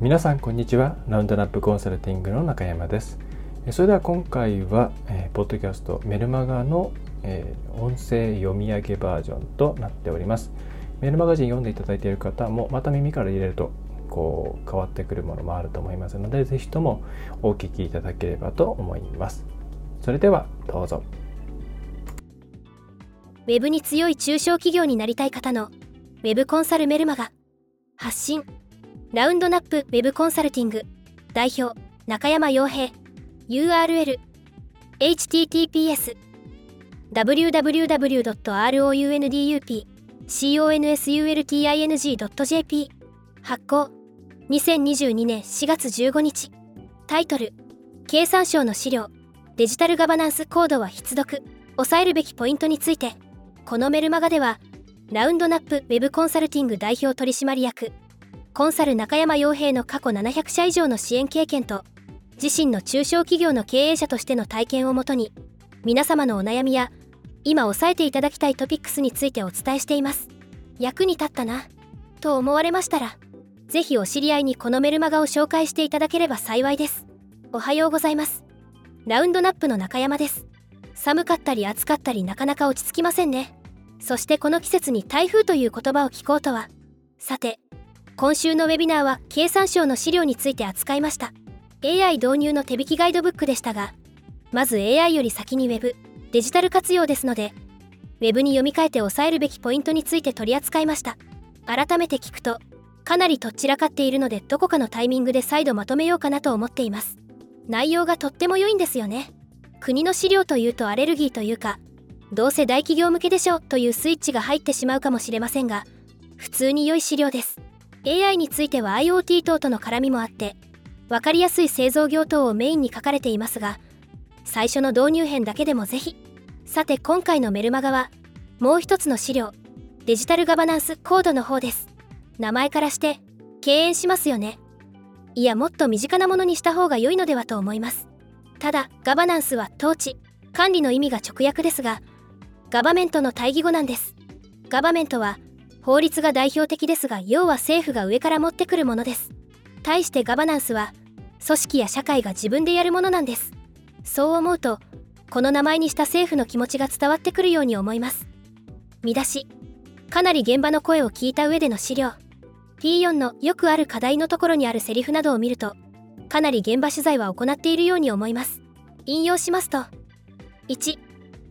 皆さんこんにちは。ラウンドナップコンサルティングの中山です。それでは今回は、えー、ポッドキャストメルマガの、えー、音声読み上げバージョンとなっております。メルマガジン読んでいただいている方もまた耳から入れるとこう変わってくるものもあると思いますのでぜひともお聞きいただければと思います。それではどうぞ。ウェブに強い中小企業になりたい方のウェブコンサルメルマガ発信。ラウンドナップウェブコンサルティング。代表中山洋平。URL https www.roundup.consulting.jp 発行。2022年4月15日。タイトル。経産省の資料。デジタルガバナンスコードは必読。抑えるべきポイントについて。このメルマガではラウンドナップウェブコンサルティング代表取締役コンサル中山洋平の過去700社以上の支援経験と自身の中小企業の経営者としての体験をもとに皆様のお悩みや今押さえていただきたいトピックスについてお伝えしています。役に立ったなと思われましたらぜひお知り合いにこのメルマガを紹介していただければ幸いです。おはようございます。ラウンドナップの中山です。寒かったり暑かったりなかなか落ち着きませんね。そしてこの季節に台風という言葉を聞こうとは。さて今週のウェビナーは経産省の資料について扱いました。AI 導入の手引きガイドブックでしたがまず AI より先に Web デジタル活用ですので Web に読み替えて押さえるべきポイントについて取り扱いました。改めて聞くとかなりとっちらかっているのでどこかのタイミングで再度まとめようかなと思っています。内容がとっても良いんですよね。国の資料というとアレルギーというかどうせ大企業向けでしょというスイッチが入ってしまうかもしれませんが普通に良い資料です。AI については IoT 等との絡みもあって分かりやすい製造業等をメインに書かれていますが最初の導入編だけでもぜひ。さて今回のメルマガはもう一つの資料デジタルガバナンスコードの方です。名前からして敬遠しますよね。いやもっと身近なものにした方が良いのではと思います。ただガバナンスは統治管理の意味が直訳ですがガバメントの対義語なんです。ガバメントは法律が代表的ですが要は政府が上から持ってくるものです。対してガバナンスは組織や社会が自分でやるものなんです。そう思うとこの名前にした政府の気持ちが伝わってくるように思います。見出し。かなり現場の声を聞いた上での資料。P4 のよくある課題のところにあるセリフなどを見るとかなり現場取材は行っているように思います。引用しますと1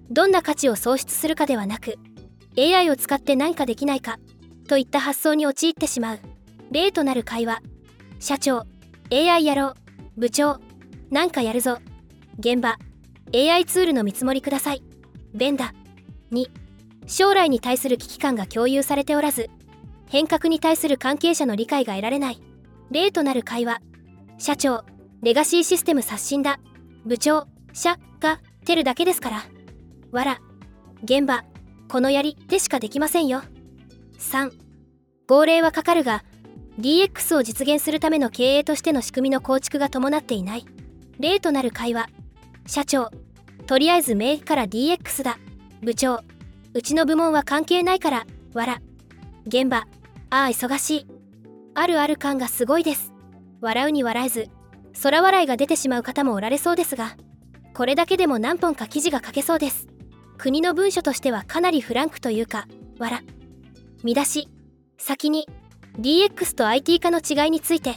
どんな価値を創出するかではなく AI を使って何かできないかといった発想に陥ってしまう。例となる会話。社長。AI やろう。部長。なんかやるぞ。現場。AI ツールの見積もりください。ベンダ。2将来に対する危機感が共有されておらず変革に対する関係者の理解が得られない。例となる会話。社長。レガシーシステム刷新だ。部長。社がてるだけですから。わら。現場。このやりでしかできませんよ。3. 号令はかかるが DX を実現するための経営としての仕組みの構築が伴っていない。例となる会話。社長、とりあえず名義から DX だ。部長、うちの部門は関係ないから、わら。現場、ああ忙しい。あるある感がすごいです。笑うに笑えず、空笑いが出てしまう方もおられそうですが、これだけでも何本か記事が書けそうです。国の文書としてはかなりフランクというか、わら。見出し。先に、DX と IT 化の違いについて、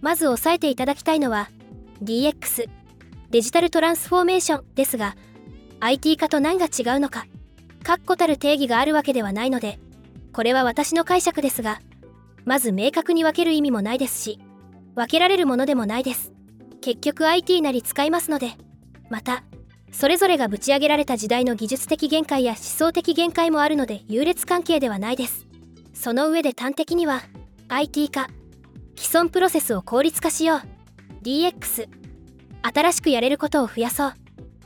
まず押さえていただきたいのは、DX、デジタルトランスフォーメーションですが、IT 化と何が違うのか、確固たる定義があるわけではないので、これは私の解釈ですが、まず明確に分ける意味もないですし、分けられるものでもないです。結局 IT なり使いますので、また、それぞれがぶち上げられた時代の技術的限界や思想的限界もあるので優劣関係ではないです。その上で端的には IT 化既存プロセスを効率化しよう。DX 新しくやれることを増やそう。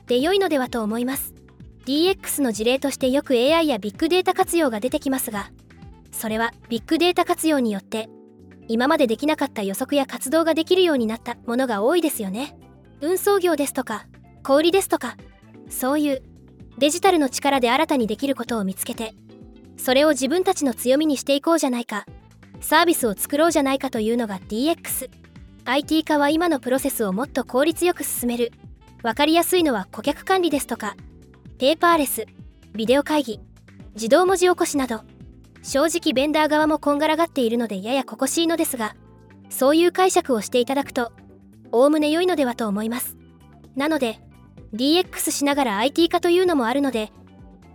で良いのではと思います。DX の事例としてよく AI やビッグデータ活用が出てきますがそれはビッグデータ活用によって今までできなかった予測や活動ができるようになったものが多いですよね。運送業ですとか小売ですとかそういうデジタルの力で新たにできることを見つけてそれを自分たちの強みにしていこうじゃないかサービスを作ろうじゃないかというのが DX IT 化は今のプロセスをもっと効率よく進める。分かりやすいのは顧客管理ですとかペーパーレスビデオ会議自動文字起こしなど。正直ベンダー側もこんがらがっているのでややここしいのですがそういう解釈をしていただくとおおむね良いのではと思います。なので DX しながら IT 化というのもあるので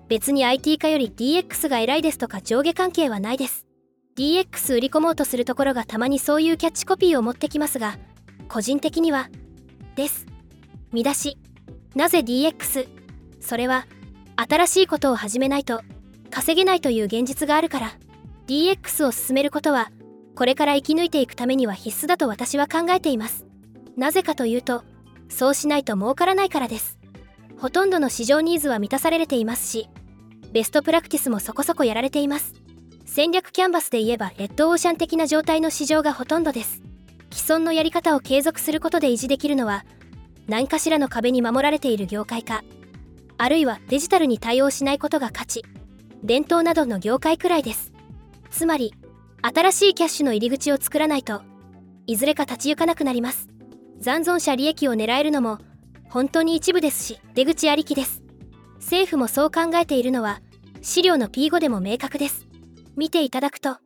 別に IT 化より DX が偉いですとか上下関係はないです。DX 売り込もうとするところがたまにそういうキャッチコピーを持ってきますが個人的にはです。見出し。なぜ DX それは新しいことを始めないと稼げないという現実があるから。DX を進めることはこれから生き抜いていくためには必須だと私は考えています。なぜかというとそうしないと儲からないからです。ほとんどの市場ニーズは満たされていますしベストプラクティスもそこそこやられています。戦略キャンバスで言えばレッドオーシャン的な状態の市場がほとんどです。既存のやり方を継続することで維持できるのは何かしらの壁に守られている業界かあるいはデジタルに対応しないことが価値伝統などの業界くらいです。つまり新しいキャッシュの入り口を作らないといずれか立ち行かなくなります。残存者利益を狙えるのも本当に一部ですし出口ありきです。政府もそう考えているのは資料の P5 でも明確です。見ていただくと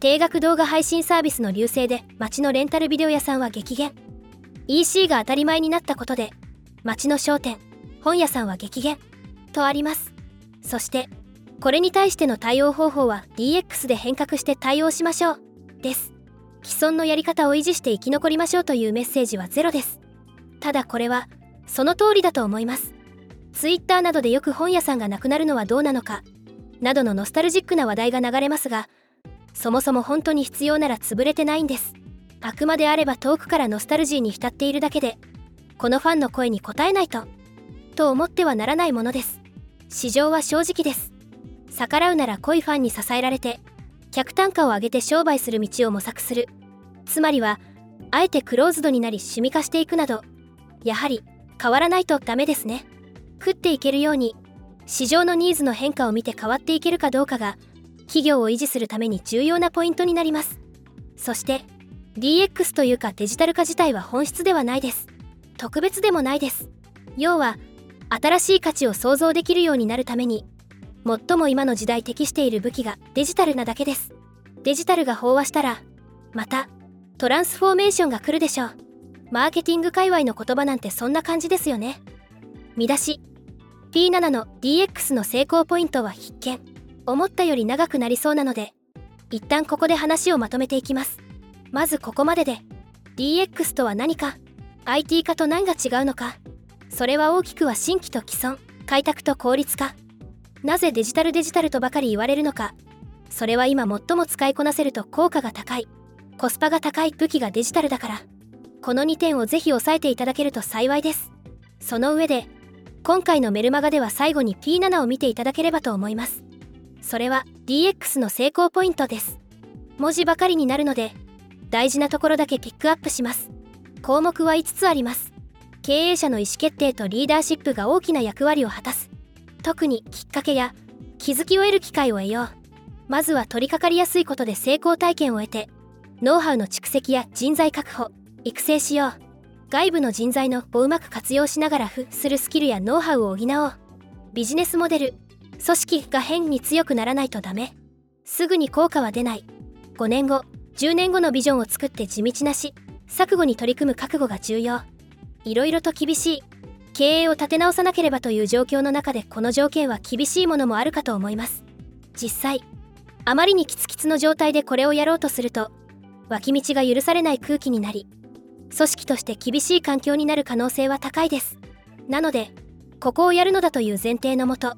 定額動画配信サービスの流星で街のレンタルビデオ屋さんは激減。EC が当たり前になったことで街の商店本屋さんは激減。とあります。そしてこれに対しての対応方法は DX で変革して対応しましょう。です。既存のやり方を維持して生き残りましょうというメッセージはゼロです。ただこれはその通りだと思います。Twitter などでよく本屋さんがなくなるのはどうなのかなどのノスタルジックな話題が流れますがそもそも本当に必要なら潰れてないんです。あくまであれば遠くからノスタルジーに浸っているだけでこのファンの声に応えないとと思ってはならないものです。市場は正直です。逆らうなら濃いファンに支えられて客単価を上げて商売する道を模索する。つまりはあえてクローズドになり趣味化していくなどやはり変わらないとダメですね。食っていけるように市場のニーズの変化を見て変わっていけるかどうかが企業を維持するために重要なポイントになります。そして DX というかデジタル化自体は本質ではないです。特別でもないです。要は新しい価値を創造できるようになるために最も今の時代適している武器がデジタルなだけです。デジタルが飽和したらまたトランスフォーメーションが来るでしょう。マーケティング界隈の言葉なんてそんな感じですよね。見出し。P7 の DX の成功ポイントは必見。思ったより長くなりそうなので一旦ここで話をまとめていきます。まずここまでで DX とは何か IT 化と何が違うのか。それは大きくは新規と既存開拓と効率化。なぜデジタルデジタルとばかり言われるのか。それは今最も使いこなせると効果が高い。コスパが高い武器がデジタルだから。この2点をぜひ押さえていただけると幸いです。その上で今回のメルマガでは最後に P7 を見ていただければと思います。それは DX の成功ポイントです。文字ばかりになるので大事なところだけピックアップします。項目は5つあります。経営者の意思決定とリーダーシップが大きな役割を果たす。特にきっかけや気づきを得る機会を得よう。まずは取り掛かりやすいことで成功体験を得てノウハウの蓄積や人材確保育成しよう。外部の人材のをうまく活用しながら付するスキルやノウハウを補おう。ビジネスモデル組織が変に強くならないとダメ。すぐに効果は出ない。5年後10年後のビジョンを作って地道なし。錯誤に取り組む覚悟が重要。いろいろと厳しい。経営を立て直さなければという状況の中でこの条件は厳しいものもあるかと思います。実際あまりにキツキツの状態でこれをやろうとすると脇道が許されない空気になり組織として厳しい環境になる可能性は高いです。なのでここをやるのだという前提のもと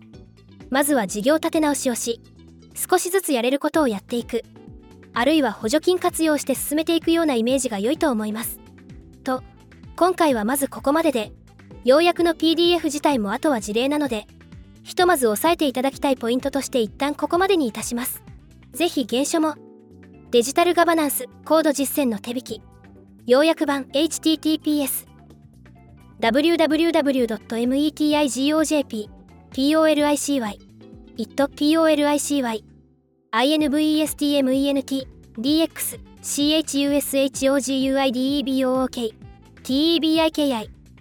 まずは事業立て直しをし少しずつやれることをやっていく。あるいは補助金活用して進めていくようなイメージが良いと思います。と今回はまずここまでで要約の PDF 自体もあとは事例なのでひとまず押さえていただきたいポイントとして一旦ここまでにいたします。ぜひ原書もデジタルガバナンスコード実践の手引き要約版 https www.metigojp policy it policy investment dx chushouguideebook tebiki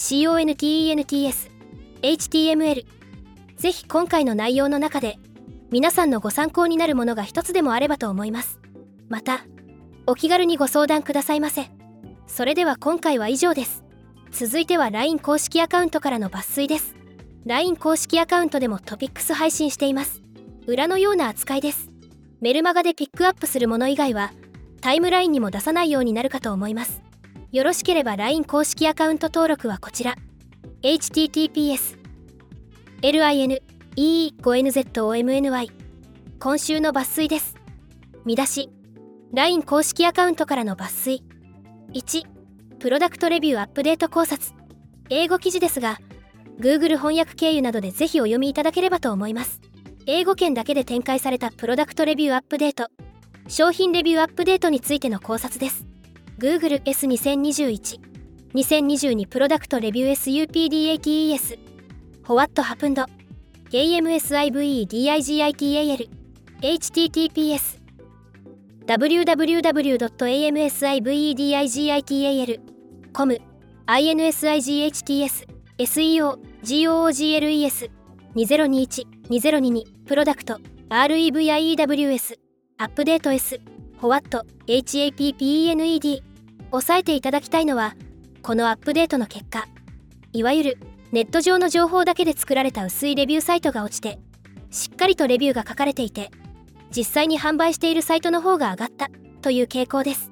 contents, html ぜひ今回の内容の中で皆さんのご参考になるものが一つでもあればと思います。またお気軽にご相談くださいませ。それでは今回は以上です。続いては LINE 公式アカウントからの抜粋です。LINE 公式アカウントでもトピックス配信しています。裏のような扱いです。メルマガでピックアップするもの以外はタイムラインにも出さないようになるかと思います。よろしければ LINE 公式アカウント登録はこちら。https line5nzomny 今週の抜粋です。見出し。LINE 公式アカウントからの抜粋。1プロダクトレビューアップデート考察。英語記事ですが Google 翻訳経由などでぜひお読みいただければと思います。英語圏だけで展開されたプロダクトレビューアップデート。商品レビューアップデートについての考察です。Google S2021 2022プロダクトレビュー SUPDATES What happened? KMSIVEDIGITAL https www.amsivedIgital.com insights SEO GOOGLES 2021-2022プロダクト REVIEWS アップデート S ホワット HAPPENED 押さえていただきたいのはこのアップデートの結果。いわゆるネット上の情報だけで作られた薄いレビューサイトが落ちてしっかりとレビューが書かれていて実際に販売しているサイトの方が上がったという傾向です。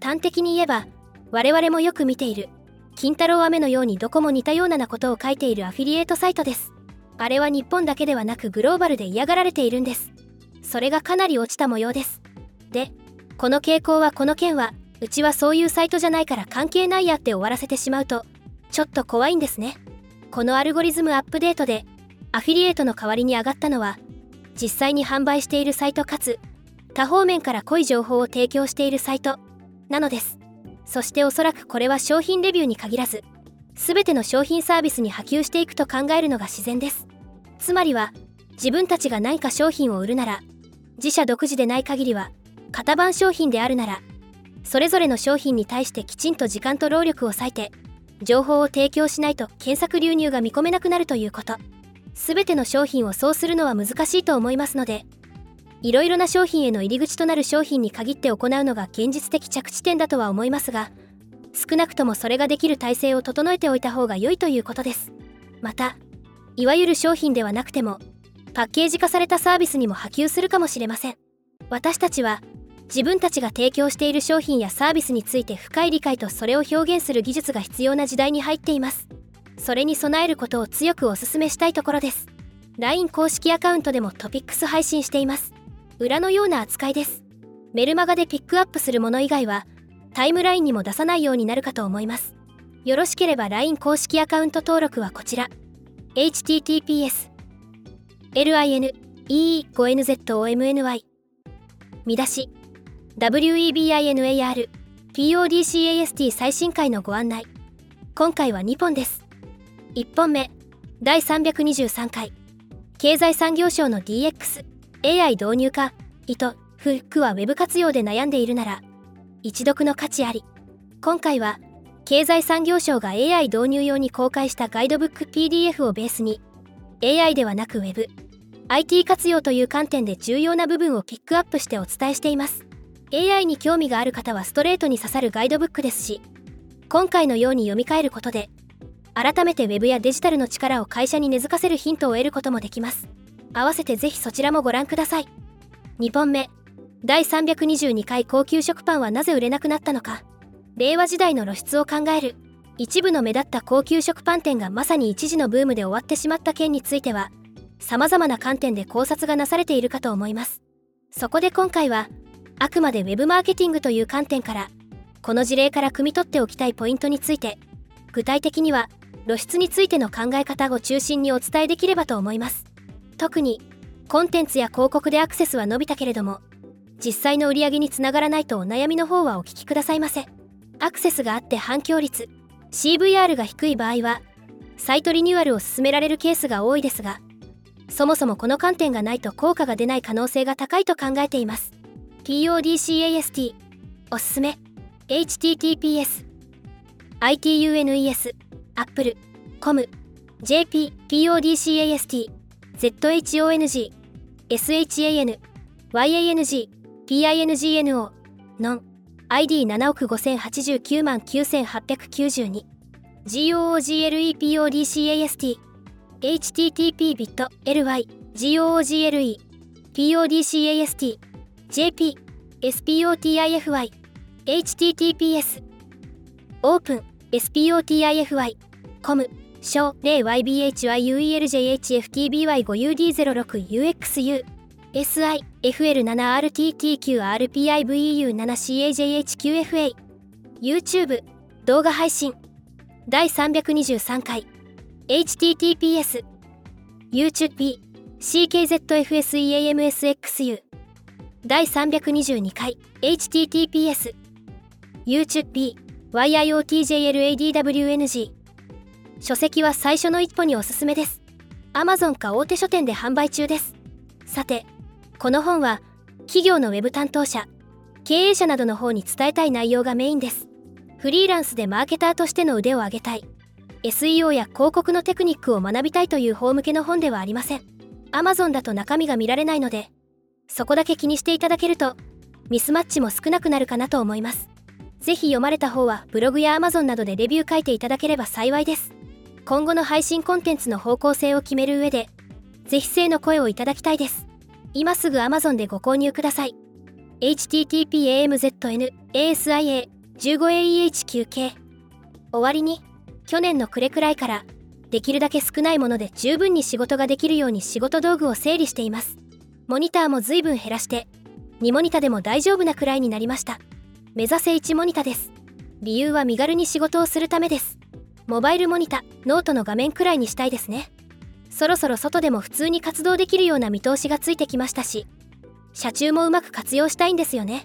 端的に言えば我々もよく見ている金太郎飴のようにどこも似たようなことを書いているアフィリエイトサイトです。あれは日本だけではなくグローバルで嫌がられているんです。それがかなり落ちた模様です。でこの傾向はこの件はうちはそういうサイトじゃないから関係ないやって終わらせてしまうとちょっと怖いんですね。このアルゴリズムアップデートでアフィリエイトの代わりに上がったのは実際に販売しているサイトかつ多方面から濃い情報を提供しているサイトなのです。そしておそらくこれは商品レビューに限らず全ての商品サービスに波及していくと考えるのが自然です。つまりは自分たちが何か商品を売るなら自社独自でない限りは型番商品であるならそれぞれの商品に対してきちんと時間と労力を割いて情報を提供しないと検索流入が見込めなくなるということ。全ての商品をそうするのは難しいと思いますのでいろいろな商品への入り口となる商品に限って行うのが現実的着地点だとは思いますが少なくともそれができる体制を整えておいた方が良いということです。またいわゆる商品ではなくてもパッケージ化されたサービスにも波及するかもしれません。私たちは自分たちが提供している商品やサービスについて深い理解とそれを表現する技術が必要な時代に入っています。それに備えることを強くお勧めしたいところです。LINE 公式アカウントでもトピックス配信しています。裏のような扱いです。メルマガでピックアップするもの以外はタイムラインにも出さないようになるかと思います。よろしければ LINE 公式アカウント登録はこちら。https lin e 5 n z o m n y 見出し。WEBINAR PODCAST 最新回のご案内。今回は2本です。1本目第323回。経済産業省の DX AI 導入か意図フックは Web 活用で悩んでいるなら一読の価値あり。今回は経済産業省が AI 導入用に公開したガイドブック PDF をベースに AI ではなく Web IT 活用という観点で重要な部分をピックアップしてお伝えしています。AI に興味がある方はストレートに刺さるガイドブックですし今回のように読み替えることで改めて Web やデジタルの力を会社に根付かせるヒントを得ることもできます。合わせてぜひそちらもご覧ください。2本目。第322回高級食パンはなぜ売れなくなったのか。令和時代の露出を考える。一部の目立った高級食パン店がまさに一時のブームで終わってしまった件については様々な観点で考察がなされているかと思います。そこで今回はあくまで Web マーケティングという観点からこの事例から汲み取っておきたいポイントについて具体的には露出についての考え方を中心にお伝えできればと思います。特にコンテンツや広告でアクセスは伸びたけれども実際の売り上げにつながらないとお悩みの方はお聞きくださいませ。アクセスがあって反響率 CVR が低い場合はサイトリニューアルを進められるケースが多いですがそもそもこの観点がないと効果が出ない可能性が高いと考えています。PODCAST おすすめ HTTPS ITUNES Apple COM JP PODCAST ZHONG SHAN YANG PINGNO ノン ID7 億5089万9892 GOOGLEPODCAST HTTP ビット LY GOOGLE PODCAST JP SPOTIFY HTTPS オープン SPOTIFY コム小 0YBHYUELJHFTBY5UD06UXU SI FL7RTTQRPIVEU7CAJHQFA YouTube 動画配信第323回 https YouTube CKZFSEAMSXU 第322回 https YouTube YIOTJLADWNG 書籍は最初の一歩におすすめです。Amazon か大手書店で販売中です。さてこの本は企業のウェブ担当者経営者などの方に伝えたい内容がメインです。フリーランスでマーケターとしての腕を上げたい。SEO や広告のテクニックを学びたいという方向けの本ではありません。Amazon だと中身が見られないのでそこだけ気にしていただけるとミスマッチも少なくなるかなと思います。ぜひ読まれた方はブログや Amazon などでレビュー書いていただければ幸いです。今後の配信コンテンツの方向性を決める上でぜひ生の声をいただきたいです。今すぐ Amazon でご購入ください。http://amzn/asia15aeh9k 終わりに去年の暮れくらいからできるだけ少ないもので十分に仕事ができるように仕事道具を整理しています。モニターも随分減らして2モニタでも大丈夫なくらいになりました。目指せ1モニタです。理由は身軽に仕事をするためです。モバイルモニタノートの画面くらいにしたいですね。そろそろ外でも普通に活動できるような見通しがついてきましたし車中もうまく活用したいんですよね。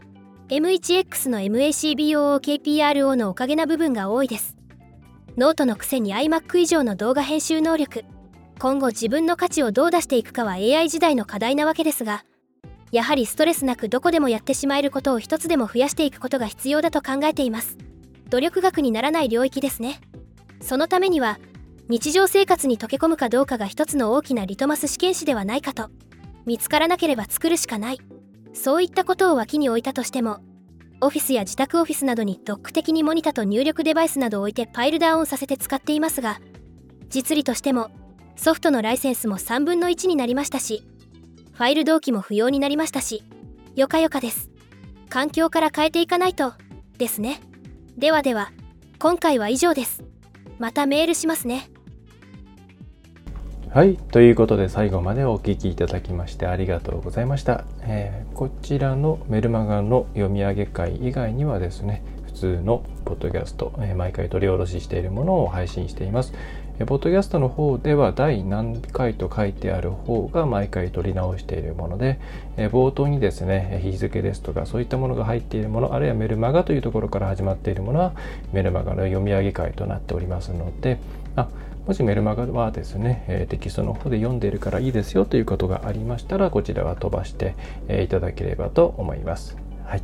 M1X の MacBook Pro のおかげな部分が多いです。ノートのくせに iMac 以上の動画編集能力。今後自分の価値をどう出していくかは AI 時代の課題なわけですがやはりストレスなくどこでもやってしまえることを一つでも増やしていくことが必要だと考えています。努力が苦にならない領域ですね。そのためには日常生活に溶け込むかどうかが一つの大きなリトマス試験紙ではないかと見つからなければ作るしかない。そういったことを脇に置いたとしてもオフィスや自宅オフィスなどにドック的にモニタと入力デバイスなどを置いてパイルダウンさせて使っていますが実利としてもソフトのライセンスも3分の1になりましたしファイル同期も不要になりましたしよかよかです環境から変えていかないとですねではでは今回は以上ですまたメールしますねはい。ということで最後までお聞きいただきましてありがとうございました。えー、こちらのメルマガの読み上げ会以外にはですね、普通のポッドキャスト、えー、毎回取り下ろししているものを配信しています。え、ポッドキャストの方では第何回と書いてある方が毎回取り直しているもので、え冒頭にですね、日付ですとかそういったものが入っているもの、あるいはメルマガというところから始まっているものはメルマガの読み上げ会となっておりますので、あもしメルマガはですね、えテキストの方で読んでいるからいいですよということがありましたら、こちらは飛ばして、いただければと思います。はい。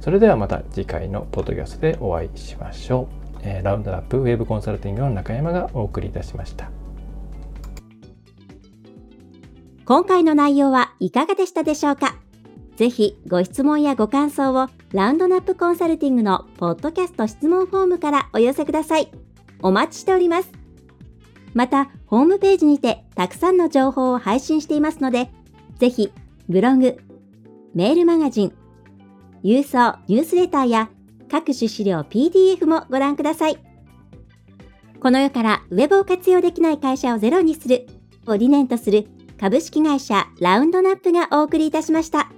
それではまた次回のポッドキャストでお会いしましょう。えラウンドラップウェブコンサルティングの中山がお送りいたしました。今回の内容はいかがでしたでしょうか？ぜひご質問やご感想をラウンドナップコンサルティングのポッドキャスト質問フォームからお寄せください。お待ちしております。また、ホームページにてたくさんの情報を配信していますので、ぜひブログ、メールマガジン、郵送ニュースレターや各種資料 PDF もご覧ください。この世からウェブを活用できない会社をゼロにするを理念とする株式会社ラウンドナップがお送りいたしました。